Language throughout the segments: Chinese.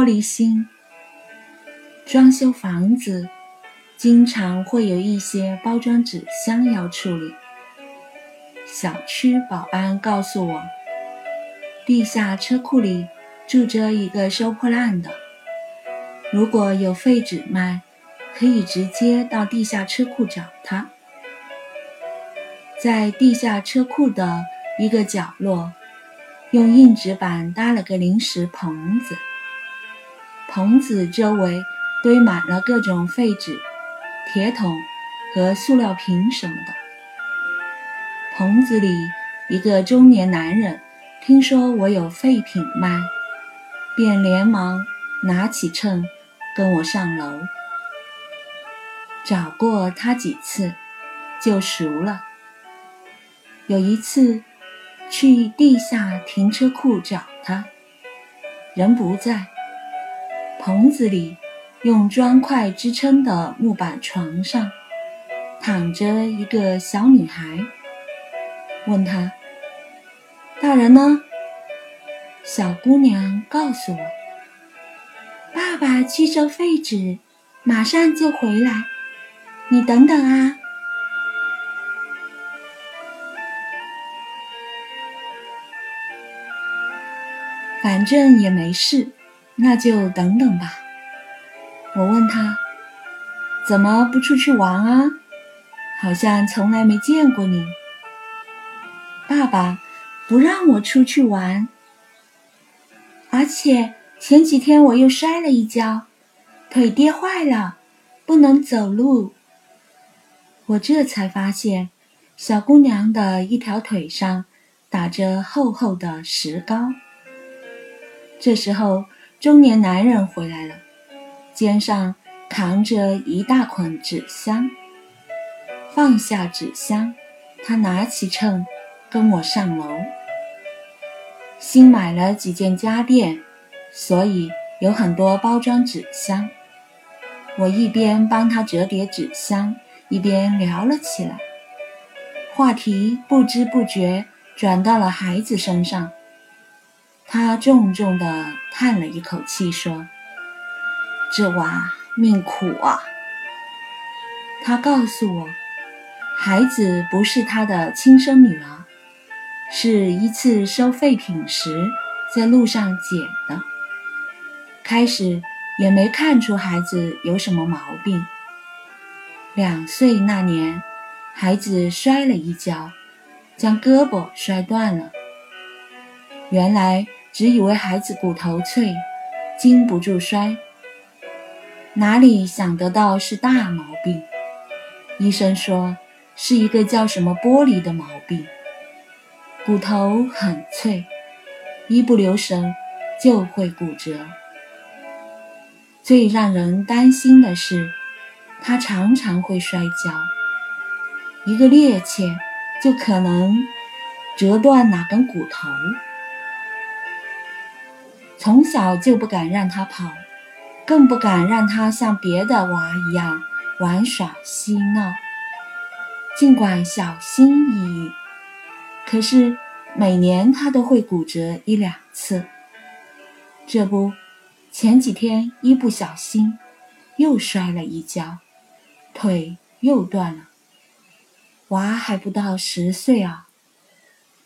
玻璃心。装修房子，经常会有一些包装纸箱要处理。小区保安告诉我，地下车库里住着一个收破烂的，如果有废纸卖，可以直接到地下车库找他。在地下车库的一个角落，用硬纸板搭了个临时棚子，棚子周围。堆满了各种废纸、铁桶和塑料瓶什么的。棚子里，一个中年男人听说我有废品卖，便连忙拿起秤跟我上楼。找过他几次，就熟了。有一次去地下停车库找他，人不在，棚子里。用砖块支撑的木板床上，躺着一个小女孩。问她：“大人呢？”小姑娘告诉我：“爸爸去收废纸，马上就回来。你等等啊。”反正也没事，那就等等吧。我问他：“怎么不出去玩啊？好像从来没见过你。”爸爸不让我出去玩，而且前几天我又摔了一跤，腿跌坏了，不能走路。我这才发现，小姑娘的一条腿上打着厚厚的石膏。这时候，中年男人回来了。肩上扛着一大捆纸箱，放下纸箱，他拿起秤，跟我上楼。新买了几件家电，所以有很多包装纸箱。我一边帮他折叠纸箱，一边聊了起来，话题不知不觉转到了孩子身上。他重重的叹了一口气，说。这娃命苦啊！他告诉我，孩子不是他的亲生女儿，是一次收废品时在路上捡的。开始也没看出孩子有什么毛病。两岁那年，孩子摔了一跤，将胳膊摔断了。原来只以为孩子骨头脆，经不住摔。哪里想得到是大毛病？医生说是一个叫什么玻璃的毛病，骨头很脆，一不留神就会骨折。最让人担心的是，他常常会摔跤，一个趔趄就可能折断哪根骨头。从小就不敢让他跑。更不敢让他像别的娃一样玩耍嬉闹。尽管小心翼翼，可是每年他都会骨折一两次。这不，前几天一不小心又摔了一跤，腿又断了。娃还不到十岁啊，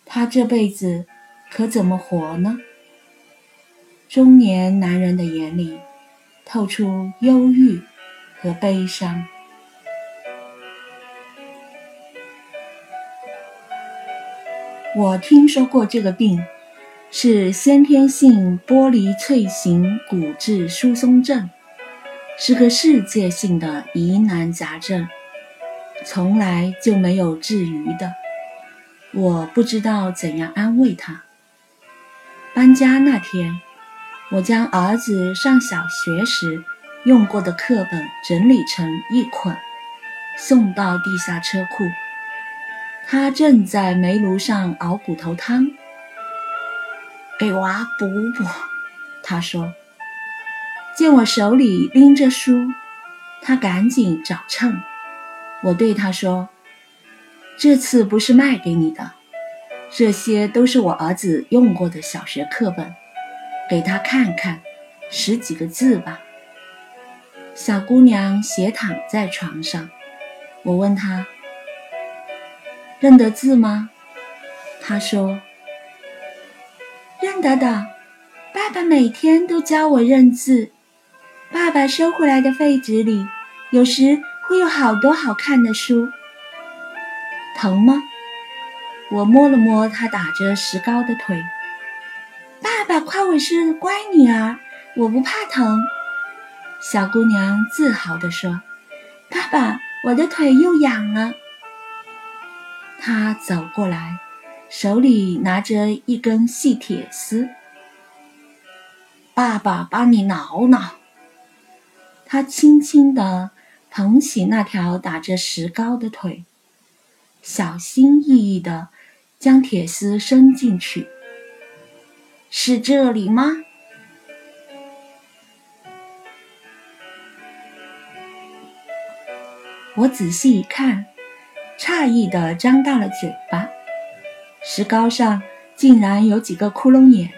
他这辈子可怎么活呢？中年男人的眼里。透出忧郁和悲伤。我听说过这个病，是先天性玻璃脆形骨质疏松症，是个世界性的疑难杂症，从来就没有治愈的。我不知道怎样安慰他。搬家那天。我将儿子上小学时用过的课本整理成一捆，送到地下车库。他正在煤炉上熬骨头汤，给娃补补。他说：“见我手里拎着书，他赶紧找秤。我对他说：‘这次不是卖给你的，这些都是我儿子用过的小学课本。’”给他看看，十几个字吧。小姑娘斜躺在床上，我问她：“认得字吗？”她说：“认得的，爸爸每天都教我认字。爸爸收回来的废纸里，有时会有好多好看的书。疼吗？”我摸了摸她打着石膏的腿。爸爸夸我是乖女儿，我不怕疼。小姑娘自豪地说：“爸爸，我的腿又痒了。”她走过来，手里拿着一根细铁丝。爸爸帮你挠挠。他轻轻地捧起那条打着石膏的腿，小心翼翼地将铁丝伸进去。是这里吗？我仔细一看，诧异地张大了嘴巴。石膏上竟然有几个窟窿眼。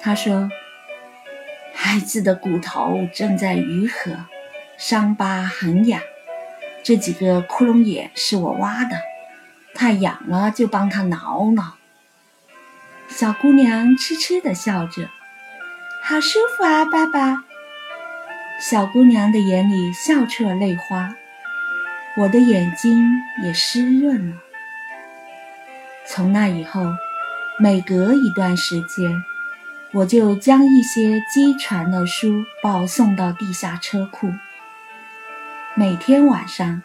他说：“孩子的骨头正在愈合，伤疤很痒。这几个窟窿眼是我挖的，太痒了就帮他挠挠。”小姑娘痴痴地笑着，好舒服啊，爸爸。小姑娘的眼里笑出了泪花，我的眼睛也湿润了。从那以后，每隔一段时间，我就将一些积传的书报送到地下车库。每天晚上，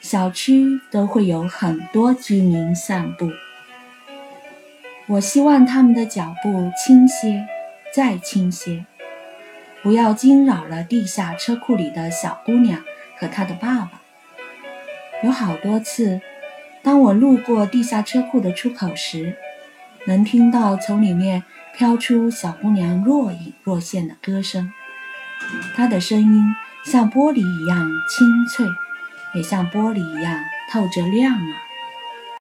小区都会有很多居民散步。我希望他们的脚步轻些，再轻些，不要惊扰了地下车库里的小姑娘和她的爸爸。有好多次，当我路过地下车库的出口时，能听到从里面飘出小姑娘若隐若现的歌声。她的声音像玻璃一样清脆，也像玻璃一样透着亮啊。